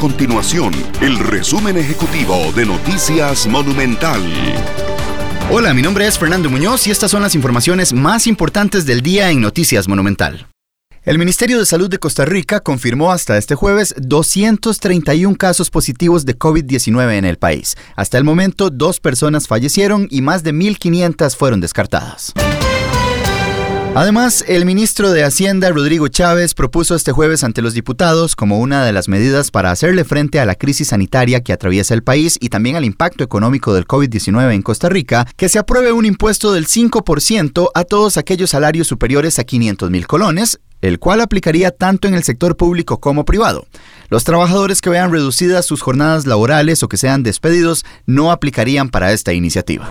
continuación el resumen ejecutivo de Noticias Monumental. Hola, mi nombre es Fernando Muñoz y estas son las informaciones más importantes del día en Noticias Monumental. El Ministerio de Salud de Costa Rica confirmó hasta este jueves 231 casos positivos de COVID-19 en el país. Hasta el momento, dos personas fallecieron y más de 1.500 fueron descartadas. Además, el ministro de Hacienda, Rodrigo Chávez, propuso este jueves ante los diputados como una de las medidas para hacerle frente a la crisis sanitaria que atraviesa el país y también al impacto económico del COVID-19 en Costa Rica, que se apruebe un impuesto del 5% a todos aquellos salarios superiores a 500 mil colones, el cual aplicaría tanto en el sector público como privado. Los trabajadores que vean reducidas sus jornadas laborales o que sean despedidos no aplicarían para esta iniciativa.